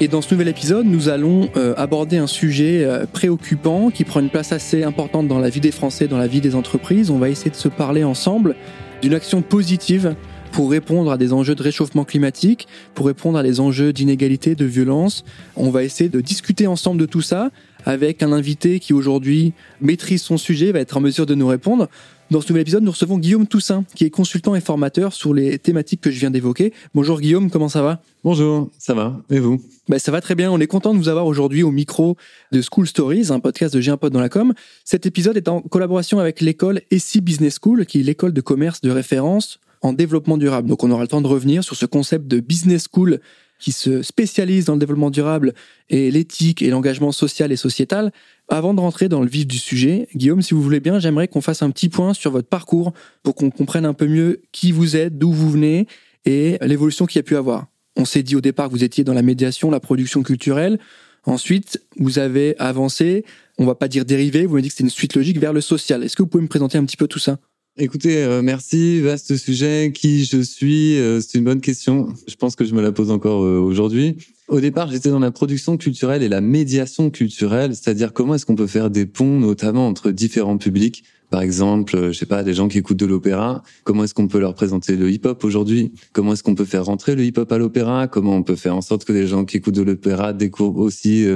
Et dans ce nouvel épisode, nous allons euh, aborder un sujet euh, préoccupant qui prend une place assez importante dans la vie des Français, dans la vie des entreprises. On va essayer de se parler ensemble d'une action positive pour répondre à des enjeux de réchauffement climatique, pour répondre à des enjeux d'inégalité, de violence. On va essayer de discuter ensemble de tout ça avec un invité qui aujourd'hui maîtrise son sujet, va être en mesure de nous répondre. Dans ce nouvel épisode, nous recevons Guillaume Toussaint, qui est consultant et formateur sur les thématiques que je viens d'évoquer. Bonjour Guillaume, comment ça va? Bonjour, ça va Et vous? Ben, Ça va très bien. On est content de vous avoir aujourd'hui au micro de School Stories, un podcast de J'ai un pote dans la com. Cet épisode est en collaboration avec l'école ESSI Business School, qui est l'école de commerce de référence en développement durable. Donc on aura le temps de revenir sur ce concept de business school qui se spécialise dans le développement durable et l'éthique et l'engagement social et sociétal. Avant de rentrer dans le vif du sujet, Guillaume, si vous voulez bien, j'aimerais qu'on fasse un petit point sur votre parcours pour qu'on comprenne un peu mieux qui vous êtes, d'où vous venez et l'évolution qu'il y a pu avoir. On s'est dit au départ que vous étiez dans la médiation, la production culturelle. Ensuite, vous avez avancé, on va pas dire dérivé, vous m'avez dit que c'était une suite logique vers le social. Est-ce que vous pouvez me présenter un petit peu tout ça? Écoutez, euh, merci, vaste sujet. Qui je suis, euh, c'est une bonne question. Je pense que je me la pose encore euh, aujourd'hui. Au départ, j'étais dans la production culturelle et la médiation culturelle, c'est-à-dire comment est-ce qu'on peut faire des ponts, notamment entre différents publics. Par exemple, je sais pas, des gens qui écoutent de l'opéra, comment est-ce qu'on peut leur présenter le hip-hop aujourd'hui? Comment est-ce qu'on peut faire rentrer le hip-hop à l'opéra? Comment on peut faire en sorte que les gens qui écoutent de l'opéra découvrent aussi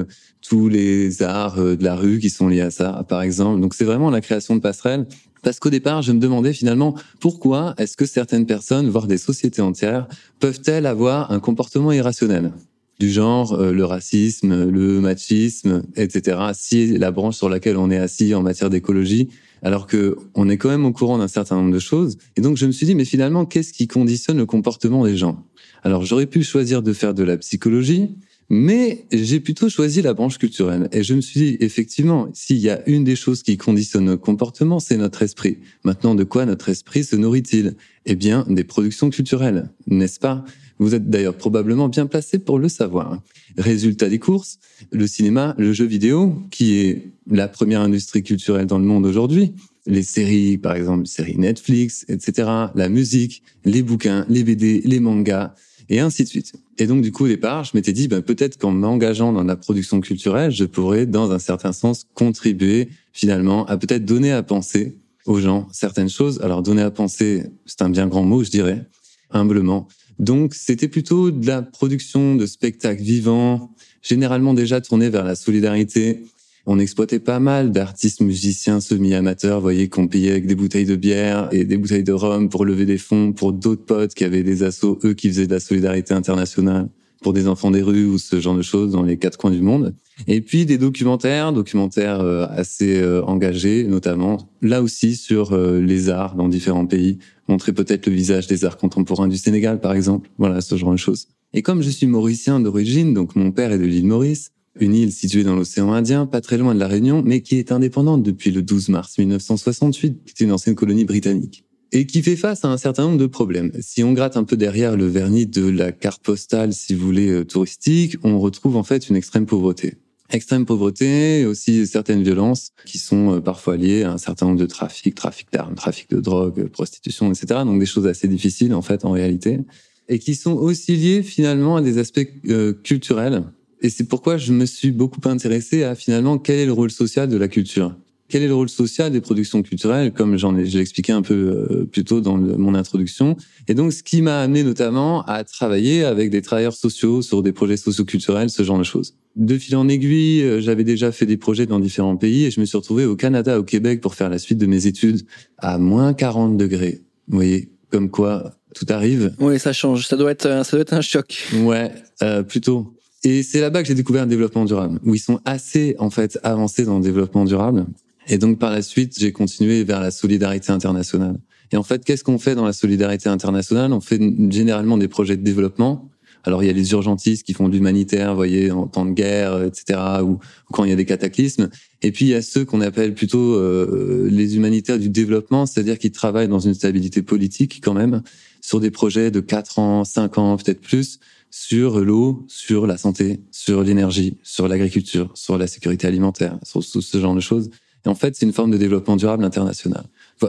tous les arts de la rue qui sont liés à ça, par exemple. Donc c'est vraiment la création de passerelles parce qu'au départ, je me demandais finalement pourquoi est-ce que certaines personnes, voire des sociétés entières, peuvent-elles avoir un comportement irrationnel du genre euh, le racisme, le machisme, etc. Si la branche sur laquelle on est assis en matière d'écologie, alors que on est quand même au courant d'un certain nombre de choses. Et donc je me suis dit, mais finalement, qu'est-ce qui conditionne le comportement des gens? Alors j'aurais pu choisir de faire de la psychologie, mais j'ai plutôt choisi la branche culturelle. Et je me suis dit, effectivement, s'il y a une des choses qui conditionne notre comportement, c'est notre esprit. Maintenant, de quoi notre esprit se nourrit-il? Eh bien, des productions culturelles, n'est-ce pas? Vous êtes d'ailleurs probablement bien placé pour le savoir. Résultat des courses, le cinéma, le jeu vidéo, qui est la première industrie culturelle dans le monde aujourd'hui, les séries, par exemple, séries Netflix, etc., la musique, les bouquins, les BD, les mangas, et ainsi de suite. Et donc, du coup, au départ, je m'étais dit, ben, peut-être qu'en m'engageant dans la production culturelle, je pourrais, dans un certain sens, contribuer finalement à peut-être donner à penser aux gens certaines choses. Alors, donner à penser, c'est un bien grand mot, je dirais, humblement. Donc, c'était plutôt de la production de spectacles vivants, généralement déjà tourné vers la solidarité, on exploitait pas mal d'artistes musiciens semi-amateurs, voyez, qu'on payait avec des bouteilles de bière et des bouteilles de rhum pour lever des fonds pour d'autres potes qui avaient des assos, eux qui faisaient de la solidarité internationale pour des enfants des rues ou ce genre de choses dans les quatre coins du monde. Et puis des documentaires, documentaires euh, assez euh, engagés, notamment là aussi sur euh, les arts dans différents pays, montrer peut-être le visage des arts contemporains du Sénégal par exemple, voilà ce genre de choses. Et comme je suis mauricien d'origine, donc mon père est de l'île Maurice, une île située dans l'océan Indien, pas très loin de la Réunion, mais qui est indépendante depuis le 12 mars 1968, qui est une ancienne colonie britannique, et qui fait face à un certain nombre de problèmes. Si on gratte un peu derrière le vernis de la carte postale, si vous voulez, euh, touristique, on retrouve en fait une extrême pauvreté. Extrême pauvreté et aussi certaines violences qui sont euh, parfois liées à un certain nombre de trafics, trafic d'armes, trafic de drogue, prostitution, etc. Donc des choses assez difficiles en fait en réalité et qui sont aussi liées finalement à des aspects euh, culturels et c'est pourquoi je me suis beaucoup intéressé à finalement quel est le rôle social de la culture? Quel est le rôle social des productions culturelles, comme j'en ai, je l'ai expliqué un peu euh, plus tôt dans mon introduction? Et donc, ce qui m'a amené notamment à travailler avec des travailleurs sociaux sur des projets socioculturels, ce genre de choses. De fil en aiguille, euh, j'avais déjà fait des projets dans différents pays et je me suis retrouvé au Canada, au Québec pour faire la suite de mes études à moins 40 degrés. Vous voyez, comme quoi tout arrive. Oui, ça change. Ça doit être, ça doit être un choc. Ouais, euh, plutôt. Et c'est là-bas que j'ai découvert le développement durable, où ils sont assez en fait avancés dans le développement durable. Et donc par la suite, j'ai continué vers la solidarité internationale. Et en fait, qu'est-ce qu'on fait dans la solidarité internationale? On fait généralement des projets de développement Alors il y a les urgentistes qui font de l'humanitaire, vous voyez, en temps de guerre, etc., ou, quand il y a des cataclysmes. Et puis il y a ceux qu'on appelle plutôt euh, les humanitaires du développement, c'est-à-dire qui travaillent dans une stabilité politique quand même, sur des projets de 4 ans, 5 ans, peut-être plus, sur l'eau, sur la santé, sur l'énergie, sur l'agriculture, sur la sécurité alimentaire, sur, ce genre de choses. Et en fait, c'est une forme de développement durable international.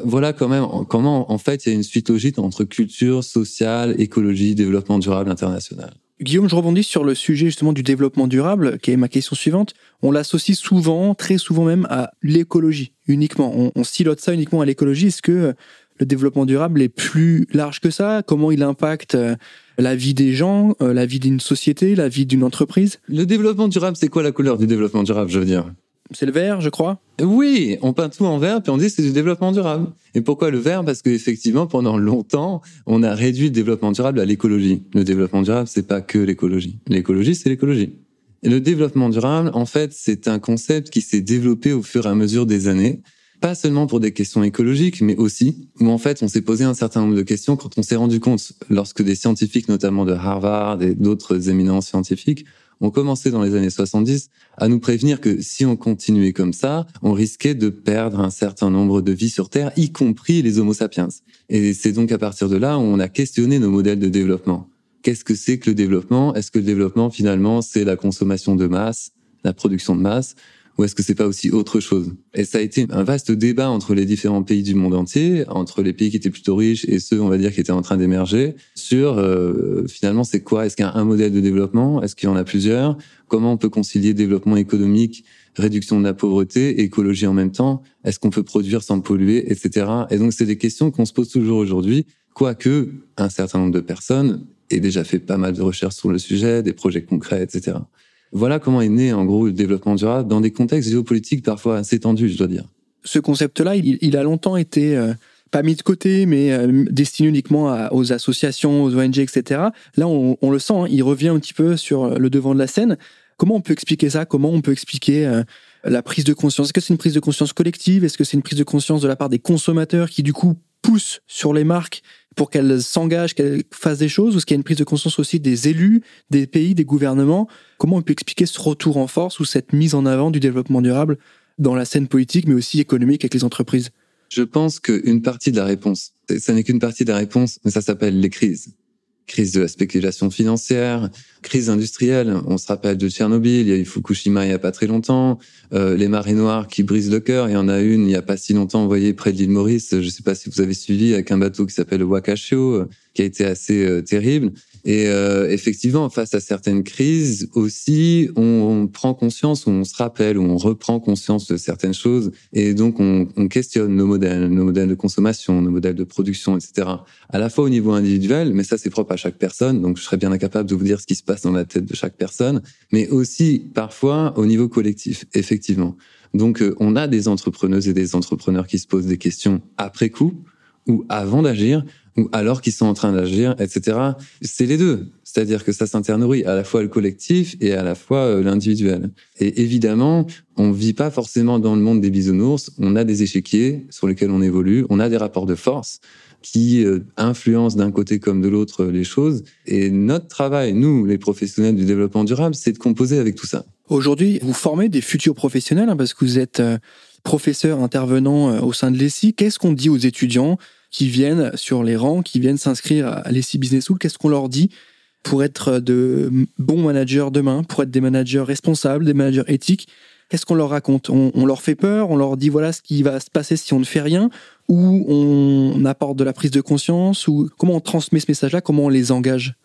Voilà quand même comment, en fait, il y a une suite logique entre culture, sociale, écologie, développement durable international. Guillaume, je rebondis sur le sujet justement du développement durable, qui est ma question suivante. On l'associe souvent, très souvent même, à l'écologie uniquement. On, on silote ça uniquement à l'écologie. Est-ce que le développement durable est plus large que ça? Comment il impacte euh, la vie des gens, euh, la vie d'une société, la vie d'une entreprise? Le développement durable, c'est quoi la couleur du développement durable, je veux dire? C'est le vert, je crois. Oui, on peint tout en vert, puis on dit c'est du développement durable. Et pourquoi le vert? Parce qu'effectivement, pendant longtemps, on a réduit le développement durable à l'écologie. Le développement durable, c'est pas que l'écologie. L'écologie, c'est l'écologie. Le développement durable, en fait, c'est un concept qui s'est développé au fur et à mesure des années. Pas seulement pour des questions écologiques, mais aussi où en fait on s'est posé un certain nombre de questions quand on s'est rendu compte, lorsque des scientifiques, notamment de Harvard et d'autres éminents scientifiques, ont commencé dans les années 70 à nous prévenir que si on continuait comme ça, on risquait de perdre un certain nombre de vies sur Terre, y compris les Homo sapiens. Et c'est donc à partir de là où on a questionné nos modèles de développement. Qu'est-ce que c'est que le développement? Est-ce que le développement, finalement, c'est la consommation de masse, la production de masse? Ou est-ce que c'est pas aussi autre chose? Et ça a été un vaste débat entre les différents pays du monde entier, entre les pays qui étaient plutôt riches et ceux, on va dire, qui étaient en train d'émerger, sur euh, finalement c'est quoi? Est-ce qu'il y a un modèle de développement? Est-ce qu'il y en a plusieurs? Comment on peut concilier développement économique, réduction de la pauvreté, écologie en même temps? Est-ce qu'on peut produire sans polluer, etc. Et donc c'est des questions qu'on se pose toujours aujourd'hui, quoique un certain nombre de personnes aient déjà fait pas mal de recherches sur le sujet, des projets concrets, etc. Voilà comment est né en gros le développement durable dans des contextes géopolitiques parfois assez tendus, je dois dire. Ce concept-là, il, a longtemps été euh, pas mis de côté, mais euh, destiné uniquement aux associations, aux ONG, etc. Là, on, le sent, hein, il revient un petit peu sur le devant de la scène. Comment on peut expliquer ça? Comment on peut expliquer euh, la prise de conscience? Est-ce que c'est une prise de conscience collective? Est-ce que c'est une prise de conscience de la part des consommateurs qui, du coup, poussent sur les marques pour qu'elles s'engagent, qu'elles fassent des choses, ou est-ce qu'il y a une prise de conscience aussi des élus, des pays, des gouvernements? Comment on peut expliquer ce retour en force ou cette mise en avant du développement durable dans la scène politique, mais aussi économique avec les entreprises? Je pense qu'une partie de la réponse, ça n'est qu'une partie de la réponse, mais ça s'appelle les crises crise de la spéculation financière, crise industrielle. On se rappelle de Tchernobyl, il y a eu Fukushima il y a pas très longtemps, euh, les marées noires qui brisent le cœur. Il y en a une il y a pas si longtemps, vous voyez, près de l'île Maurice. Je ne sais pas si vous avez suivi avec un bateau qui s'appelle le Wakashio, euh, qui a été assez euh, terrible. Et euh, effectivement, face à certaines crises aussi, on, prend conscience, on se rappelle, on reprend conscience de certaines choses, et donc on, on, questionne nos modèles, nos modèles de consommation, nos modèles de production, etc. À la fois au niveau individuel, mais ça c'est propre à chaque personne, donc je serais bien incapable de vous dire ce qui se passe dans la tête de chaque personne, mais aussi parfois au niveau collectif, effectivement. Donc euh, on a des entrepreneuses et des entrepreneurs qui se posent des questions après coup ou avant d'agir ou alors qu'ils sont en train d'agir, etc. C'est les deux. C'est-à-dire que ça s'internourrit à la fois le collectif et à la fois euh, l'individuel. Et évidemment, on vit pas forcément dans le monde des bisounours. On a des échiquiers sur lesquels on évolue. On a des rapports de force qui euh, influencent d'un côté comme de l'autre les choses. Et notre travail, nous, les professionnels du développement durable, c'est de composer avec tout ça. Aujourd'hui, vous formez des futurs professionnels hein, parce que vous êtes euh, professeur intervenant au sein de l'ESI. Qu'est-ce qu'on dit aux étudiants qui viennent sur les rangs, qui viennent s'inscrire à l'ESI Business School, qu'est-ce qu'on leur dit pour être de bons managers demain, pour être des managers responsables, des managers éthiques? Qu'est-ce qu'on leur raconte? On, leur fait peur, on leur dit voilà ce qui va se passer si on ne fait rien, ou on apporte de la prise de conscience, ou comment on transmet ce message-là, comment on les engage?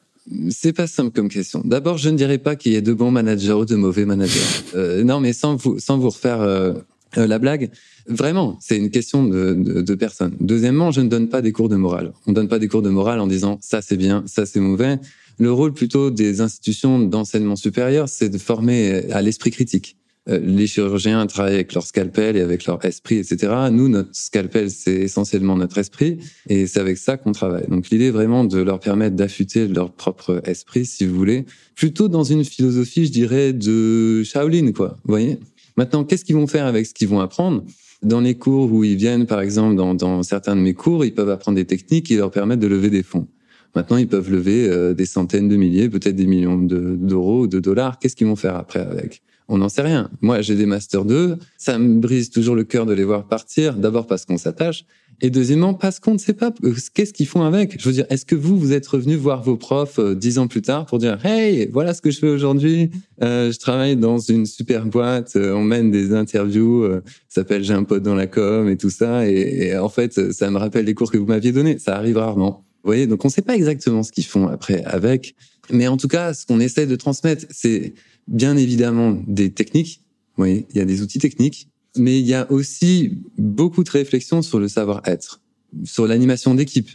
C'est pas simple comme question. D'abord, je ne dirais pas qu'il y ait de bons managers ou de mauvais managers. Euh, non, mais sans vous, sans vous refaire euh, euh, la blague, vraiment, c'est une question de, de, de personne. Deuxièmement, je ne donne pas des cours de morale. On ne donne pas des cours de morale en disant ça c'est bien, ça c'est mauvais. Le rôle plutôt des institutions d'enseignement supérieur, c'est de former à l'esprit critique. Euh, les chirurgiens travaillent avec leur scalpel et avec leur esprit, etc. Nous, notre scalpel, c'est essentiellement notre esprit, et c'est avec ça qu'on travaille. Donc l'idée vraiment de leur permettre d'affûter leur propre esprit, si vous voulez, plutôt dans une philosophie, je dirais, de Shaolin, quoi. Vous voyez? Maintenant, qu'est-ce qu'ils vont faire avec ce qu'ils vont apprendre? Dans les cours où ils viennent, par exemple, dans, dans certains de mes cours, ils peuvent apprendre des techniques qui leur permettent de lever des fonds. Maintenant, ils peuvent lever des centaines de milliers, peut-être des millions d'euros ou de dollars. Qu'est-ce qu'ils vont faire après avec? On n'en sait rien. Moi, j'ai des Master 2, ça me brise toujours le cœur de les voir partir, d'abord parce qu'on s'attache, et deuxièmement parce qu'on ne sait pas euh, qu'est-ce qu'ils font avec? Je veux dire, est-ce que vous, vous êtes revenu voir vos profs euh, dix ans plus tard pour dire, hey, voilà ce que je fais aujourd'hui, euh, je travaille dans une super boîte, on mène des interviews, ça s'appelle J'ai un pote dans la com et tout ça, et, en fait, ça me rappelle les cours que vous m'aviez donnés. Ça arrive rarement. Vous voyez, donc on ne sait pas exactement ce qu'ils font après avec, mais en tout cas, ce qu'on essaie de transmettre, c'est bien évidemment des techniques. Oui, il y a des outils techniques, mais il y a aussi beaucoup de réflexions sur le savoir-être, sur l'animation d'équipe,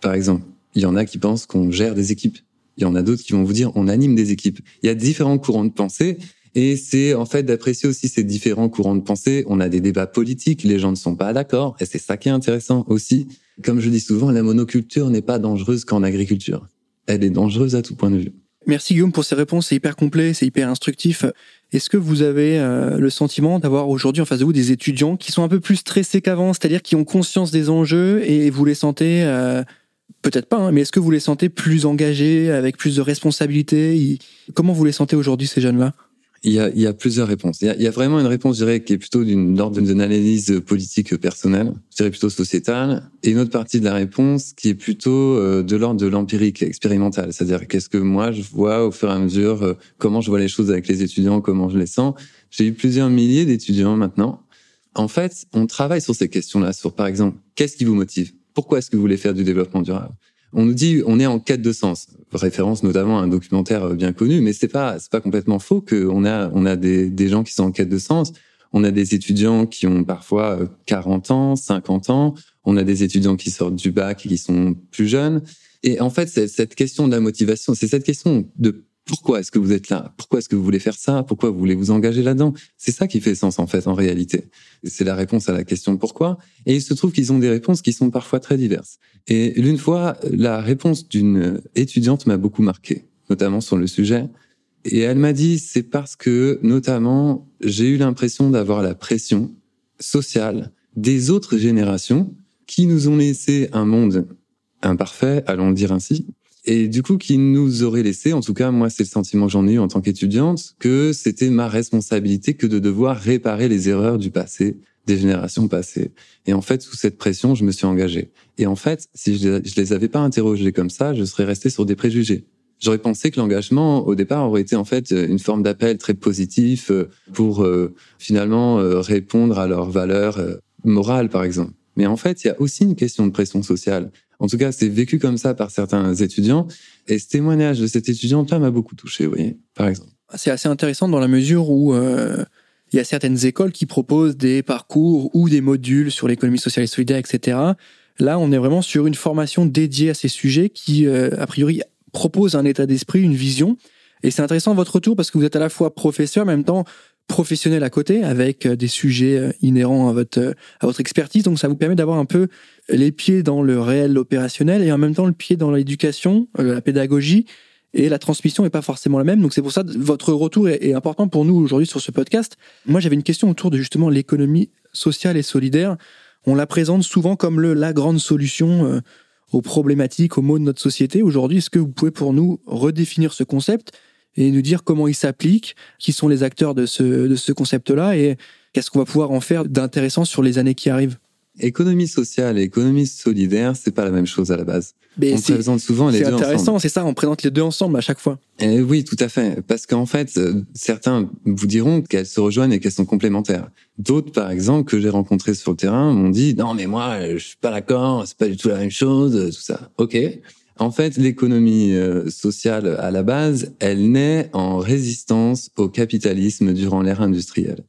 par exemple. Il y en a qui pensent qu'on gère des équipes. Il y en a d'autres qui vont vous dire on anime des équipes. Il y a différents courants de pensée et c'est en fait d'apprécier aussi ces différents courants de pensée. On a des débats politiques, les gens ne sont pas d'accord et c'est ça qui est intéressant aussi. Comme je dis souvent, la monoculture n'est pas dangereuse qu'en agriculture. Elle est dangereuse à tout point de vue. Merci Guillaume pour ces réponses, c'est hyper complet, c'est hyper instructif. Est-ce que vous avez euh, le sentiment d'avoir aujourd'hui en face de vous des étudiants qui sont un peu plus stressés qu'avant, c'est-à-dire qui ont conscience des enjeux et vous les sentez, euh, peut-être pas, hein, mais est-ce que vous les sentez plus engagés, avec plus de responsabilités? Comment vous les sentez aujourd'hui ces jeunes-là? Il y, a, il y a plusieurs réponses. Il y a, il y a, vraiment une réponse, je dirais, qui est plutôt d'une ordre d'une analyse politique personnelle, je dirais plutôt sociétale, et une autre partie de la réponse qui est plutôt euh, de l'ordre de l'empirique, expérimental. C'est-à-dire qu'est-ce que moi je vois au fur et à mesure, euh, comment je vois les choses avec les étudiants, comment je les sens. J'ai eu plusieurs milliers d'étudiants maintenant. En fait, on travaille sur ces questions-là, sur par exemple, qu'est-ce qui vous motive? Pourquoi est-ce que vous voulez faire du développement durable? On nous dit on est en quête de sens. Référence notamment à un documentaire bien connu, mais c'est pas c'est pas complètement faux qu'on a on a des, des gens qui sont en quête de sens. On a des étudiants qui ont parfois 40 ans, 50 ans. On a des étudiants qui sortent du bac et qui sont plus jeunes. Et en fait, cette question de la motivation, c'est cette question de pourquoi est-ce que vous êtes là? Pourquoi est-ce que vous voulez faire ça? Pourquoi vous voulez vous engager là-dedans? C'est ça qui fait sens en fait en réalité. C'est la réponse à la question pourquoi. Et il se trouve qu'ils ont des réponses qui sont parfois très diverses. Et l'une fois, la réponse d'une étudiante m'a beaucoup marqué, notamment sur le sujet. Et elle m'a dit c'est parce que notamment j'ai eu l'impression d'avoir la pression sociale des autres générations qui nous ont laissé un monde imparfait, allons le dire ainsi, et du coup qui nous aurait laissé, en tout cas moi c'est le sentiment que j'en ai eu en tant qu'étudiante, que c'était ma responsabilité que de devoir réparer les erreurs du passé, des générations passées. Et en fait, sous cette pression, je me suis engagé. Et en fait, si je, les avais pas interrogés comme ça, je serais resté sur des préjugés. J'aurais pensé que l'engagement, au départ, aurait été en fait une forme d'appel très positif euh, pour euh, finalement euh, répondre à leurs valeurs morales, par exemple. Mais en fait, il y a aussi une question de pression sociale. En tout cas, c'est vécu comme ça par certains étudiants. Et ce témoignage de cette étudiante-là m'a beaucoup touché, vous voyez, par exemple. C'est assez intéressant dans la mesure où euh, il y a certaines écoles qui proposent des parcours ou des modules sur l'économie sociale et solidaire, etc. Là, on est vraiment sur une formation dédiée à ces sujets qui, euh, a priori, propose un état d'esprit, une vision. Et c'est intéressant votre retour parce que vous êtes à la fois professeur, en même temps professionnel à côté avec euh, des sujets inhérents à votre, à votre expertise. Donc ça vous permet d'avoir un peu les pieds dans le réel opérationnel et en même temps le pied dans l'éducation, la pédagogie et la transmission n'est pas forcément la même. Donc c'est pour ça que votre retour est, important pour nous aujourd'hui sur ce podcast. Moi j'avais une question autour de justement l'économie sociale et solidaire. On la présente souvent comme le, la grande solution aux problématiques, aux maux de notre société. Aujourd'hui, est-ce que vous pouvez pour nous redéfinir ce concept et nous dire comment il s'applique, qui sont les acteurs de ce, de ce concept-là et qu'est-ce qu'on va pouvoir en faire d'intéressant sur les années qui arrivent? Économie sociale et économie solidaire, c'est pas la même chose à la base. Mais on présente souvent les deux ensemble. C'est intéressant, c'est ça, on présente les deux ensemble à chaque fois. Et oui, tout à fait, parce qu'en fait, euh, certains vous diront qu'elles se rejoignent et qu'elles sont complémentaires. D'autres, par exemple, que j'ai rencontrés sur le terrain, m'ont dit non mais moi, je suis pas d'accord, c'est pas du tout la même chose, tout ça. Ok, en fait, l'économie euh, sociale, à la base, elle naît en résistance au capitalisme durant l'ère industrielle.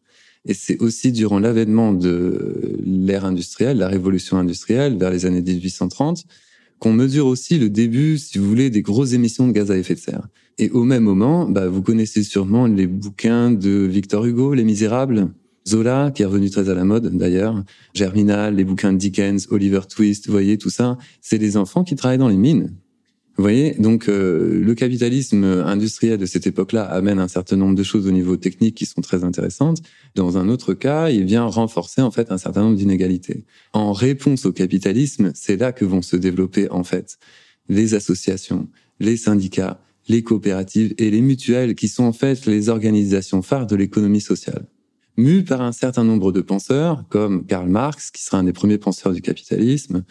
Et c'est aussi durant l'avènement de l'ère industrielle, la révolution industrielle, vers les années 1830, qu'on mesure aussi le début, si vous voulez, des grosses émissions de gaz à effet de serre. Et au même moment, bah, vous connaissez sûrement les bouquins de Victor Hugo, Les Misérables, Zola, qui est revenu très à la mode d'ailleurs, Germinal, les bouquins de Dickens, Oliver Twist, vous voyez tout ça, c'est des enfants qui travaillent dans les mines. Vous voyez, donc euh, le capitalisme industriel de cette époque-là amène un certain nombre de choses au niveau technique qui sont très intéressantes. Dans un autre cas, il vient renforcer en fait un certain nombre d'inégalités. En réponse au capitalisme, c'est là que vont se développer en fait les associations, les syndicats, les coopératives et les mutuelles qui sont en fait les organisations phares de l'économie sociale. Mues par un certain nombre de penseurs, comme Karl Marx, qui sera un des premiers penseurs du capitalisme,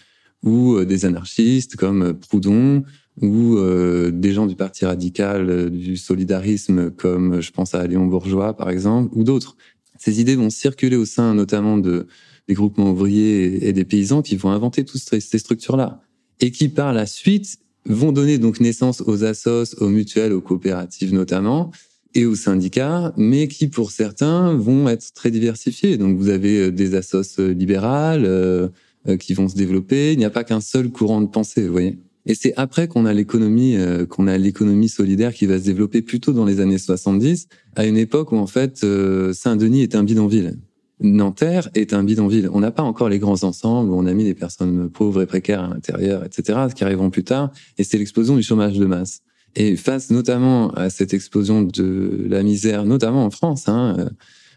ou euh, des anarchistes comme Proudhon, ou euh, des gens du Parti radical, euh, du solidarisme, comme je pense à Léon Bourgeois, par exemple, ou d'autres. Ces idées vont circuler au sein notamment de, des groupements ouvriers et des paysans qui vont inventer toutes ces structures-là. Et qui, par la suite, vont donner donc naissance aux assos, aux mutuelles, aux coopératives notamment, et aux syndicats, mais qui pour certains vont être très diversifiés. Donc vous avez euh, des assos euh, libérales euh, qui vont se développer. Il n'y a pas qu'un seul courant de pensée, vous voyez. Et c'est après qu'on a l'économie, qu'on a l'économie solidaire qui va se développer plutôt dans les années 70, à une époque où en fait Saint-Denis est un bidonville. Nanterre est un bidonville. On n'a pas encore les grands ensembles où on a mis des personnes pauvres et précaires à l'intérieur, etc., qui arriveront plus tard. Et c'est l'explosion du chômage de masse. Et face notamment à cette explosion de la misère, notamment en France, hein, euh,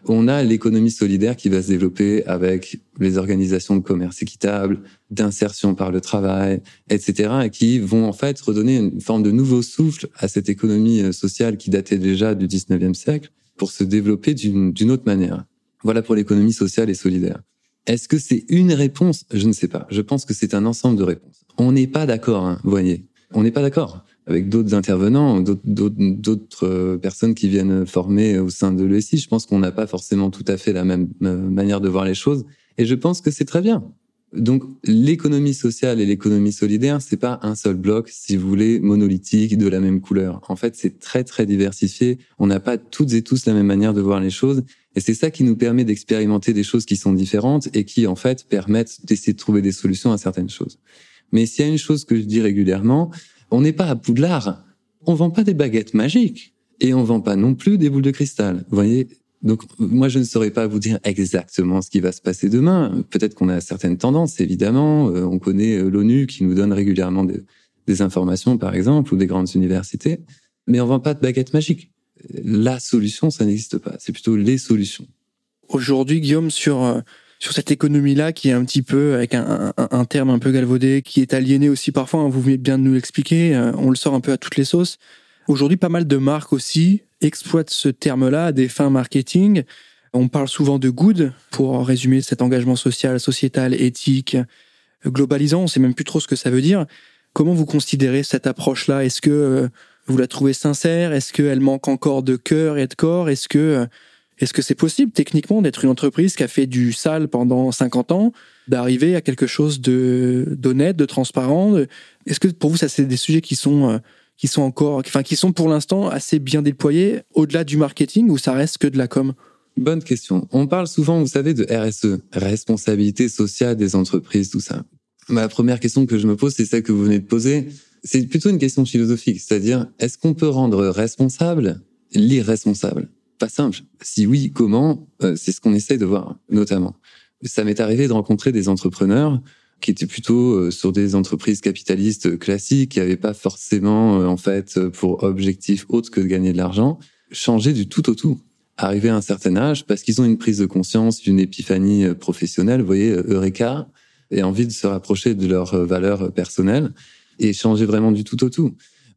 on a l'économie solidaire qui va se développer avec les organisations de commerce équitable, d'insertion par le travail, etc., et qui vont en fait redonner une forme de nouveau souffle à cette économie euh, sociale qui datait déjà du 19e siècle pour se développer d'une autre manière. Voilà pour l'économie sociale et solidaire. Est-ce que c'est une réponse? Je ne sais pas. Je pense que c'est un ensemble de réponses. On n'est pas d'accord, hein, voyez. On n'est pas d'accord avec d'autres intervenants, d'autres euh, personnes qui viennent former au sein de l'ESI. Je pense qu'on n'a pas forcément tout à fait la même euh, manière de voir les choses. Et je pense que c'est très bien. Donc l'économie sociale et l'économie solidaire, c'est pas un seul bloc, si vous voulez, monolithique de la même couleur. En fait, c'est très très diversifié. On n'a pas toutes et tous la même manière de voir les choses, et c'est ça qui nous permet d'expérimenter des choses qui sont différentes et qui en fait permettent d'essayer de trouver des solutions à certaines choses. Mais s'il y a une chose que je dis régulièrement, on n'est pas à Poudlard. On vend pas des baguettes magiques et on vend pas non plus des boules de cristal. Vous voyez, donc moi je ne saurais pas vous dire exactement ce qui va se passer demain. Peut-être qu'on a certaines tendances, évidemment. Euh, on connaît euh, l'ONU qui nous donne régulièrement des, informations, par exemple, ou des grandes universités. Mais on vend pas de baguette magique. La solution, ça n'existe pas. C'est plutôt les solutions. Aujourd'hui, Guillaume, sur euh, sur cette économie-là qui est un petit peu avec un, terme un peu galvaudé, qui est aliéné aussi parfois. Hein, vous venez bien de nous l'expliquer. on le sort un peu à toutes les sauces. Aujourd'hui, pas mal de marques aussi exploitent ce terme-là à des fins marketing. On parle souvent de good pour résumer cet engagement social, sociétal, éthique, globalisant. On sait même plus trop ce que ça veut dire. Comment vous considérez cette approche-là? Est-ce que euh, vous la trouvez sincère? Est-ce qu'elle manque encore de cœur et de corps? Est-ce que euh, est-ce que c'est possible techniquement d'être une entreprise qui a fait du sale pendant 50 ans, d'arriver à quelque chose de d'honnête, de transparent Est-ce que pour vous ça c'est des sujets qui sont euh, qui sont encore, enfin, qui sont pour l'instant assez bien déployés au-delà du marketing ou ça reste que de la com? Bonne question. On parle souvent, vous savez, de RSE, responsabilité sociale des entreprises, tout ça. Ma première question que je me pose, c'est celle que vous venez de poser. C'est plutôt une question philosophique, c'est-à-dire, est-ce qu'on peut rendre responsable l'irresponsable? Pas simple. Si oui, comment euh, C'est ce qu'on essaye de voir, notamment. Ça m'est arrivé de rencontrer des entrepreneurs qui étaient plutôt euh, sur des entreprises capitalistes classiques, qui n'avaient pas forcément, euh, en fait, pour objectif autre que de gagner de l'argent, changer du tout au tout. Arriver à un certain âge, parce qu'ils ont une prise de conscience, une épiphanie professionnelle, vous voyez, Eureka, et envie de se rapprocher de leurs valeurs personnelles, et changer vraiment du tout au tout.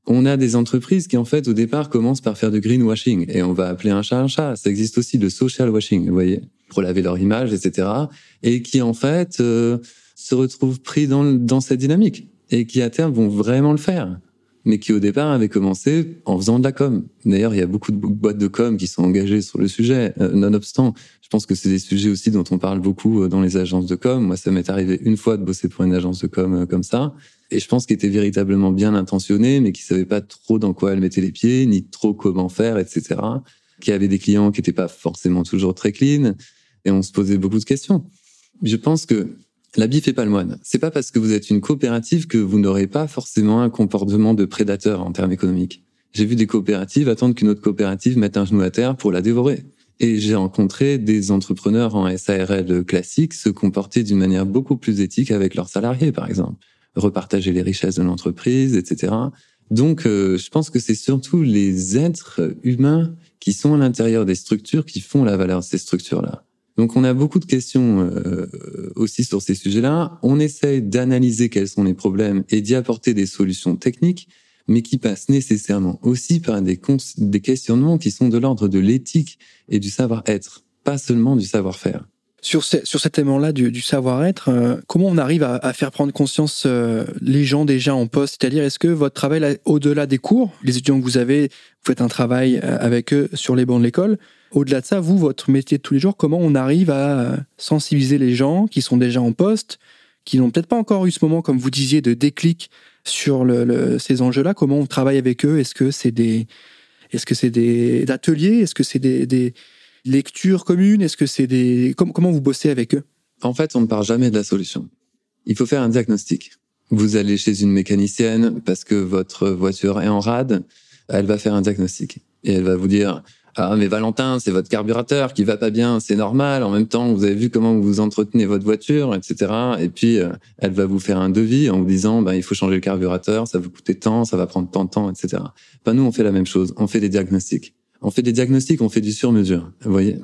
On a des entreprises qui, en fait, au départ, commencent par faire du greenwashing, et on va appeler un chat un chat. Ça existe aussi le social washing, vous voyez, pour laver leur image, etc. Et qui, en fait, se retrouvent pris dans, dans cette dynamique et qui à terme vont vraiment le faire, mais qui au départ avaient commencé en faisant de la com. D'ailleurs, il y a beaucoup de boîtes de com qui sont engagées sur le sujet. Euh, nonobstant, je pense que c'est des sujets aussi dont on parle beaucoup euh, dans les agences de com. Moi, ça m'est arrivé une fois de bosser pour une agence de com euh, comme ça. Et je pense qu'elle était véritablement bien intentionnée, mais qui savait pas trop dans quoi elle mettait les pieds, ni trop comment faire, etc. Qui avait des clients qui n'étaient pas forcément toujours très clean. Et on se posait beaucoup de questions. Je pense que L'habit fait pas le moine. C'est pas parce que vous êtes une coopérative que vous n'aurez pas forcément un comportement de prédateur en termes économiques. J'ai vu des coopératives attendre qu'une autre coopérative mette un genou à terre pour la dévorer. Et j'ai rencontré des entrepreneurs en SARL classique se comporter d'une manière beaucoup plus éthique avec leurs salariés, par exemple. Repartager les richesses de l'entreprise, etc. Donc, euh, je pense que c'est surtout les êtres humains qui sont à l'intérieur des structures qui font la valeur de ces structures-là. Donc on a beaucoup de questions euh, aussi sur ces sujets-là. On essaye d'analyser quels sont les problèmes et d'y apporter des solutions techniques, mais qui passent nécessairement aussi par des, des questionnements qui sont de l'ordre de l'éthique et du savoir-être, pas seulement du savoir-faire. Sur, sur cet élément-là du, savoir-être, euh, comment on arrive à, faire prendre conscience euh, les gens déjà en poste? C'est-à-dire, est-ce que votre travail, au-delà des cours, les étudiants que vous avez, vous faites un travail euh, avec eux sur les bancs de l'école, au-delà de ça, vous, votre métier de tous les jours, comment on arrive à sensibiliser les gens qui sont déjà en poste, qui n'ont peut-être pas encore eu ce moment, comme vous disiez, de déclic sur ces enjeux-là? Comment on travaille avec eux? Est-ce que c'est des, est-ce que c'est des ateliers? Est-ce que c'est des lecture commune Est-ce que c'est des comment vous bossez avec eux? En fait, on ne part jamais de la solution. Il faut faire un diagnostic. Vous allez chez une mécanicienne parce que votre voiture est en rade, elle va faire un diagnostic et elle va vous dire ah mais Valentin, c'est votre carburateur qui va pas bien, c'est normal. En même temps, vous avez vu comment vous entretenez votre voiture, etc. Et puis euh, elle va vous faire un devis en vous disant ben il faut changer le carburateur, ça va vous coûter tant, ça va prendre tant de temps, etc. Ben nous on fait la même chose, on fait des diagnostics on fait des diagnostics, on fait du sur-mesure, vous voyez.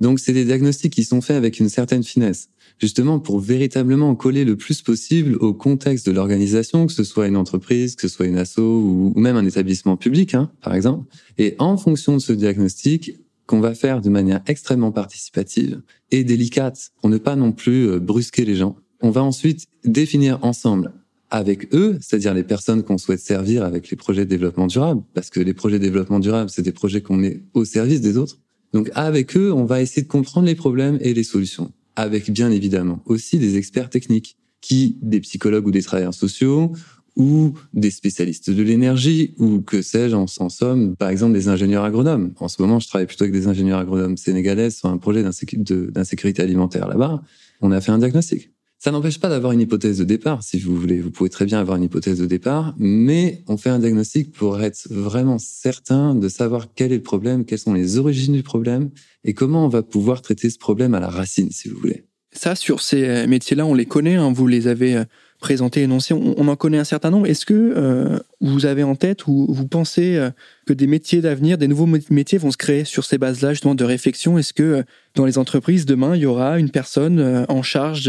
Donc c'est des diagnostics qui sont faits avec une certaine finesse, justement pour véritablement coller le plus possible au contexte de l'organisation, que ce soit une entreprise, que ce soit une asso ou, même un établissement public, hein, par exemple. Et en fonction de ce diagnostic, qu'on va faire de manière extrêmement participative et délicate, pour ne pas non plus euh, brusquer les gens, on va ensuite définir ensemble avec eux, c'est-à-dire les personnes qu'on souhaite servir avec les projets de développement durable, parce que les projets de développement durable, c'est des projets qu'on met au service des autres. Donc avec eux, on va essayer de comprendre les problèmes et les solutions, avec bien évidemment aussi des experts techniques, qui des psychologues ou des travailleurs sociaux, ou des spécialistes de l'énergie, ou que sais-je, en, somme, par exemple des ingénieurs agronomes. En ce moment, je travaille plutôt avec des ingénieurs agronomes sénégalais sur un projet d'insécurité alimentaire là-bas. On a fait un diagnostic. Ça n'empêche pas d'avoir une hypothèse de départ, si vous voulez. Vous pouvez très bien avoir une hypothèse de départ, mais on fait un diagnostic pour être vraiment certain de savoir quel est le problème, quelles sont les origines du problème et comment on va pouvoir traiter ce problème à la racine, si vous voulez. Ça, sur ces euh, métiers-là, on les connaît, hein, vous les avez euh, présentés, énoncés, on, en connaît un certain nombre. Est-ce que euh, vous avez en tête ou vous pensez que des métiers d'avenir, des nouveaux métiers vont se créer sur ces bases-là, justement, de réflexion? Est-ce que dans les entreprises, demain, il y aura une personne en charge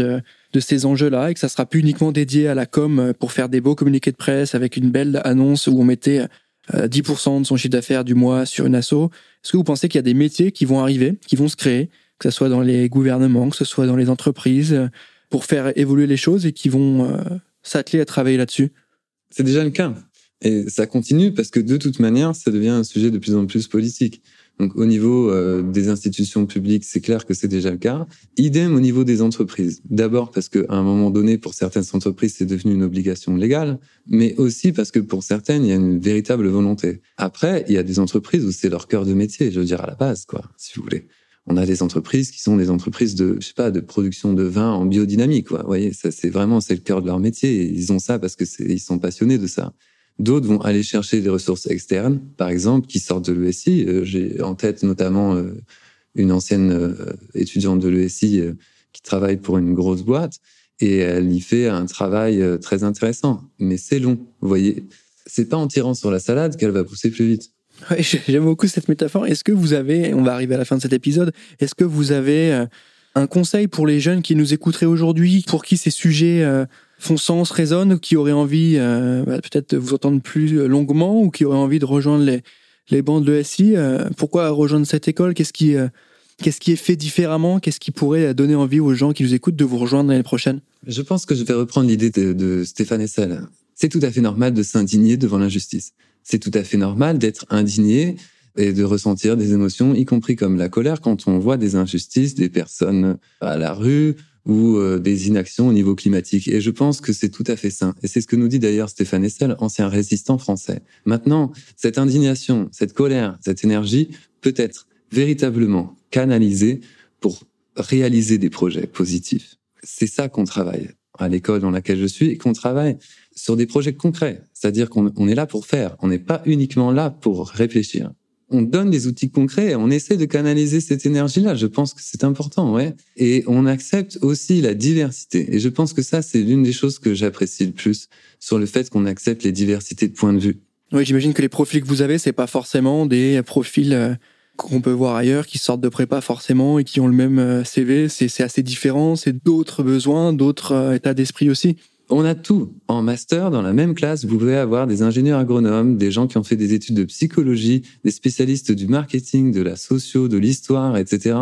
de ces enjeux-là et que ça sera plus uniquement dédié à la com euh, pour faire des beaux communiqués de presse avec une belle annonce où on mettait 10% euh, de son chiffre d'affaires du mois sur une asso. Est-ce que vous pensez qu'il y a des métiers qui vont arriver, qui vont se créer, que ce soit dans les gouvernements, que ce soit dans les entreprises, euh, pour faire évoluer les choses et qui vont s'atteler à travailler là-dessus? C'est déjà le cas. Et ça continue parce que de toute manière, ça devient un sujet de plus en plus politique. Donc au niveau euh, des institutions publiques, c'est clair que c'est déjà le cas. Idem au niveau des entreprises. D'abord parce qu'à un moment donné, pour certaines entreprises, c'est devenu une obligation légale, mais aussi parce que pour certaines, il y a une véritable volonté. Après, il y a des entreprises où c'est leur cœur de métier, je veux dire à la base, quoi, si vous voulez. On a des entreprises qui sont des entreprises de, je sais pas, de production de vin en biodynamique, quoi. Vous voyez, ça c'est vraiment c'est le cœur de leur métier. Ils ont ça parce que ils sont passionnés de ça. D'autres vont aller chercher des ressources externes, par exemple, qui sortent de l'ESI. Euh, j'ai en tête notamment euh, une ancienne euh, étudiante de l'ESI qui travaille pour une grosse boîte et elle y fait un travail très intéressant. Mais c'est long, vous voyez. C'est pas en tirant sur la salade qu'elle va pousser plus vite. J'aime beaucoup cette métaphore. Est-ce que vous avez, on va arriver à la fin de cet épisode, est-ce que vous avez un conseil pour les jeunes qui nous écouteraient aujourd'hui, pour qui ces sujets font sens, résonnent, qui auraient envie euh, bah, peut-être de vous entendre plus longuement ou qui auraient envie de rejoindre les, les bancs de l'ESI. Euh, pourquoi rejoindre cette école? Qu'est-ce qui, euh, qu'est-ce qui est fait différemment? Qu'est-ce qui pourrait donner envie aux gens qui nous écoutent de vous rejoindre l'année prochaine? Je pense que je vais reprendre l'idée de, Stéphane Essel. C'est tout à fait normal de s'indigner devant l'injustice. C'est tout à fait normal d'être indigné et de ressentir des émotions, y compris comme la colère quand on voit des injustices, des personnes à la rue ou euh, des inactions au niveau climatique. Et je pense que c'est tout à fait sain. Et c'est ce que nous dit d'ailleurs Stéphane Essel, ancien résistant français. Maintenant, cette indignation, cette colère, cette énergie peut être véritablement canalisée pour réaliser des projets positifs. C'est ça qu'on travaille à l'école dans laquelle je suis et qu'on travaille sur des projets concrets. C'est-à-dire qu'on est là pour faire. On n'est pas uniquement là pour réfléchir on donne des outils concrets, et on essaie de canaliser cette énergie-là. Je pense que c'est important, ouais. Et on accepte aussi la diversité. Et je pense que ça, c'est l'une des choses que j'apprécie le plus sur le fait qu'on accepte les diversités de points de vue. Oui, j'imagine que les profils que vous avez, c'est pas forcément des profils euh, qu'on peut voir ailleurs, qui sortent de prépa forcément et qui ont le même euh, CV. C'est assez différent, c'est d'autres besoins, d'autres euh, états d'esprit aussi. On a tout. En master, dans la même classe, vous pouvez avoir des ingénieurs agronomes, des gens qui ont fait des études de psychologie, des spécialistes du marketing, de la socio, de l'histoire, etc.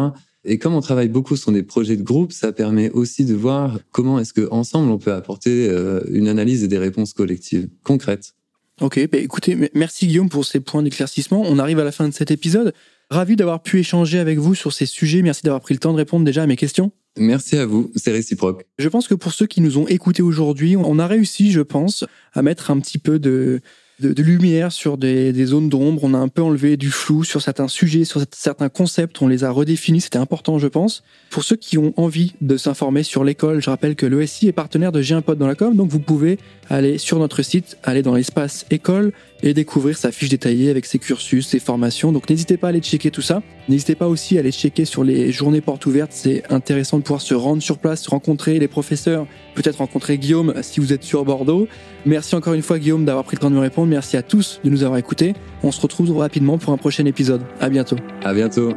Et comme on travaille beaucoup sur des projets de groupe, ça permet aussi de voir comment est-ce que ensemble on peut apporter euh, une analyse et des réponses collectives concrètes. Ok, bah écoutez, merci Guillaume pour ces points d'éclaircissement. On arrive à la fin de cet épisode. Ravi d'avoir pu échanger avec vous sur ces sujets. Merci d'avoir pris le temps de répondre déjà à mes questions. Merci à vous, c'est réciproque. Je pense que pour ceux qui nous ont écoutés aujourd'hui, on a réussi, je pense, à mettre un petit peu de, lumière sur des, des zones d'ombre. On a un peu enlevé du flou sur certains sujets, sur certains concepts. On les a redéfinis. C'était important, je pense. Pour ceux qui ont envie de s'informer sur l'école, je rappelle que l'ESI est partenaire de J'ai un pote dans la com. Donc vous pouvez aller sur notre site, aller dans l'espace école et découvrir sa fiche détaillée avec ses cursus, ses formations. Donc n'hésitez pas à aller checker tout ça. N'hésitez pas aussi à aller checker sur les journées portes ouvertes. C'est intéressant de pouvoir se rendre sur place, rencontrer les professeurs, peut-être rencontrer Guillaume si vous êtes sur Bordeaux. Merci encore une fois Guillaume d'avoir pris le temps de me répondre. Merci à tous de nous avoir écoutés. On se retrouve rapidement pour un prochain épisode. À bientôt. À bientôt.